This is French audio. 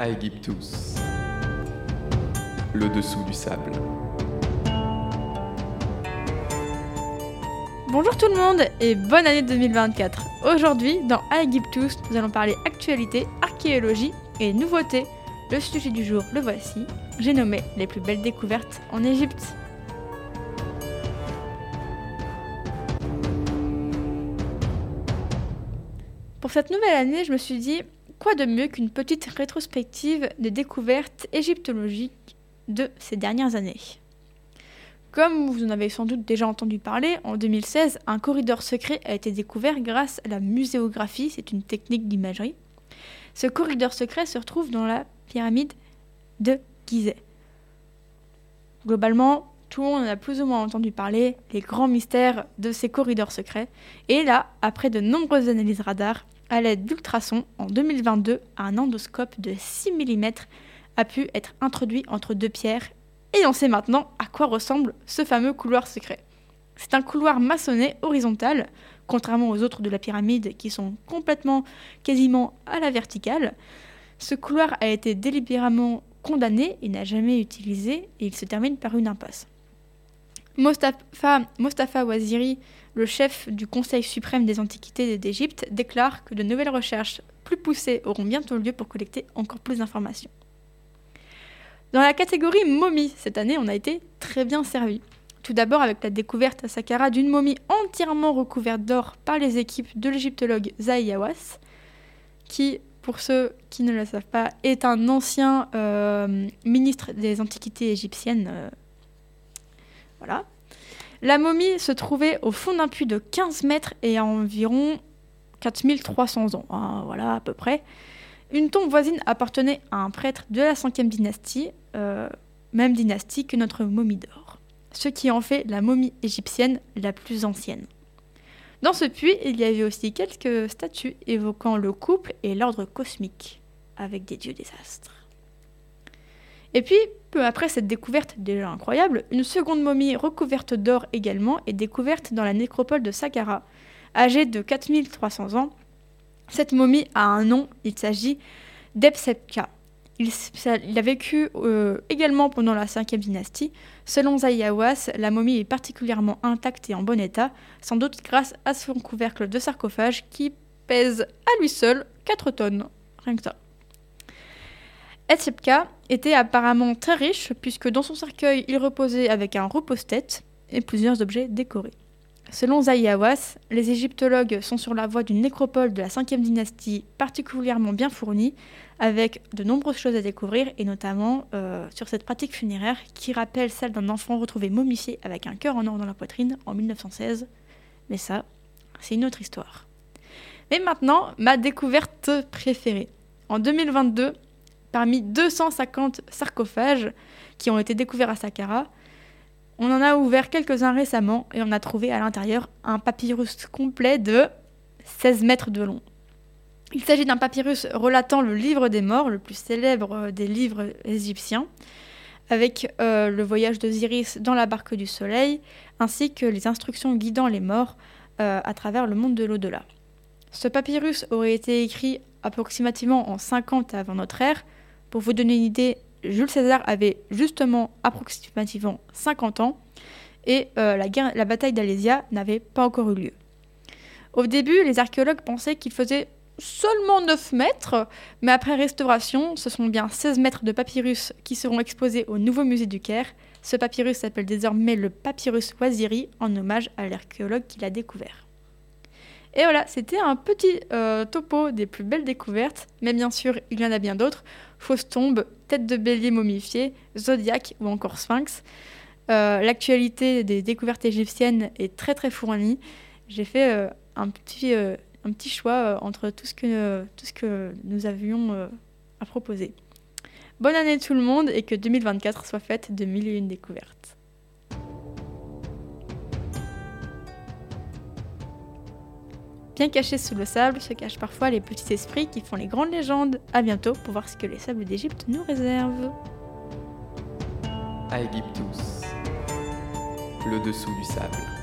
Aegyptus. Le dessous du sable. Bonjour tout le monde et bonne année 2024. Aujourd'hui, dans Aegyptus, nous allons parler actualité, archéologie et nouveautés. Le sujet du jour, le voici. J'ai nommé les plus belles découvertes en Égypte. Pour cette nouvelle année, je me suis dit, quoi de mieux qu'une petite rétrospective des découvertes égyptologiques de ces dernières années? Comme vous en avez sans doute déjà entendu parler, en 2016, un corridor secret a été découvert grâce à la muséographie, c'est une technique d'imagerie. Ce corridor secret se retrouve dans la pyramide de Gizeh. Globalement, tout le monde en a plus ou moins entendu parler, les grands mystères de ces corridors secrets. Et là, après de nombreuses analyses radar, à l'aide d'ultrasons, en 2022, un endoscope de 6 mm a pu être introduit entre deux pierres et on sait maintenant à quoi ressemble ce fameux couloir secret. C'est un couloir maçonné horizontal, contrairement aux autres de la pyramide qui sont complètement, quasiment à la verticale. Ce couloir a été délibérément condamné et n'a jamais utilisé et il se termine par une impasse. Mostafa, Mostafa Waziri, le chef du Conseil suprême des antiquités d'Égypte, déclare que de nouvelles recherches plus poussées auront bientôt lieu pour collecter encore plus d'informations. Dans la catégorie momie, cette année, on a été très bien servi. Tout d'abord avec la découverte à Saqqara d'une momie entièrement recouverte d'or par les équipes de l'égyptologue Zahi Hawass, qui, pour ceux qui ne le savent pas, est un ancien euh, ministre des Antiquités égyptiennes. Euh, La momie se trouvait au fond d'un puits de 15 mètres et à environ 4300 ans, hein, voilà à peu près. Une tombe voisine appartenait à un prêtre de la 5e dynastie, euh, même dynastie que notre momie d'or, ce qui en fait la momie égyptienne la plus ancienne. Dans ce puits, il y avait aussi quelques statues évoquant le couple et l'ordre cosmique, avec des dieux des astres. Et puis, peu après cette découverte déjà incroyable, une seconde momie recouverte d'or également est découverte dans la nécropole de Saqqara. Âgée de 4300 ans, cette momie a un nom, il s'agit d'Epsepka. Il, a vécu euh, également pendant la 5e dynastie. Selon Zayawas, la momie est particulièrement intacte et en bon état, sans doute grâce à son couvercle de sarcophage qui pèse à lui seul 4 tonnes. Rien que ça. Etsepka était apparemment très riche puisque dans son cercueil il reposait avec un repose-tête et plusieurs objets décorés. Selon Zayawas, les égyptologues sont sur la voie d'une nécropole de la 5e dynastie particulièrement bien fournie, avec de nombreuses choses à découvrir, et notamment euh, sur cette pratique funéraire qui rappelle celle d'un enfant retrouvé momifié avec un cœur en or dans la poitrine en 1916. Mais ça, c'est une autre histoire. Mais maintenant, ma découverte préférée. En 2022, Parmi 250 sarcophages qui ont été découverts à Saqqara, on en a ouvert quelques-uns récemment et on a trouvé à l'intérieur un papyrus complet de 16 mètres de long. Il s'agit d'un papyrus relatant le livre des morts, le plus célèbre des livres égyptiens, avec euh, le voyage d'Osiris dans la barque du soleil, ainsi que les instructions guidant les morts euh, à travers le monde de l'au-delà. Ce papyrus aurait été écrit approximativement en 50 avant notre ère, pour vous donner une idée, Jules César avait justement approximativement 50 ans et euh, la, la bataille d'Alésia n'avait pas encore eu lieu. Au début, les archéologues pensaient qu'il faisait seulement 9 mètres, mais après restauration, ce sont bien 16 mètres de papyrus qui seront exposés au nouveau musée du Caire. Ce papyrus s'appelle désormais le papyrus Waziri en hommage à l'archéologue qui l'a découvert. Et voilà, c'était un petit euh, topo des plus belles découvertes, mais bien sûr, il y en a bien d'autres. Fausse tombe, tête de bélier momifiée, zodiaque ou encore sphinx. Euh, l'actualité des découvertes égyptiennes est très très fournie. J'ai fait euh, un, petit, choix entre tout ce, que, tout ce que nous avions à proposer. Bonne année tout le monde et que 2024 soit faite de mille et une découvertes. Bien cachés sous le sable se cachent parfois les petits esprits qui font les grandes légendes. A bientôt pour voir ce que les sables d'Égypte nous réservent. Aegyptus, le dessous du sable.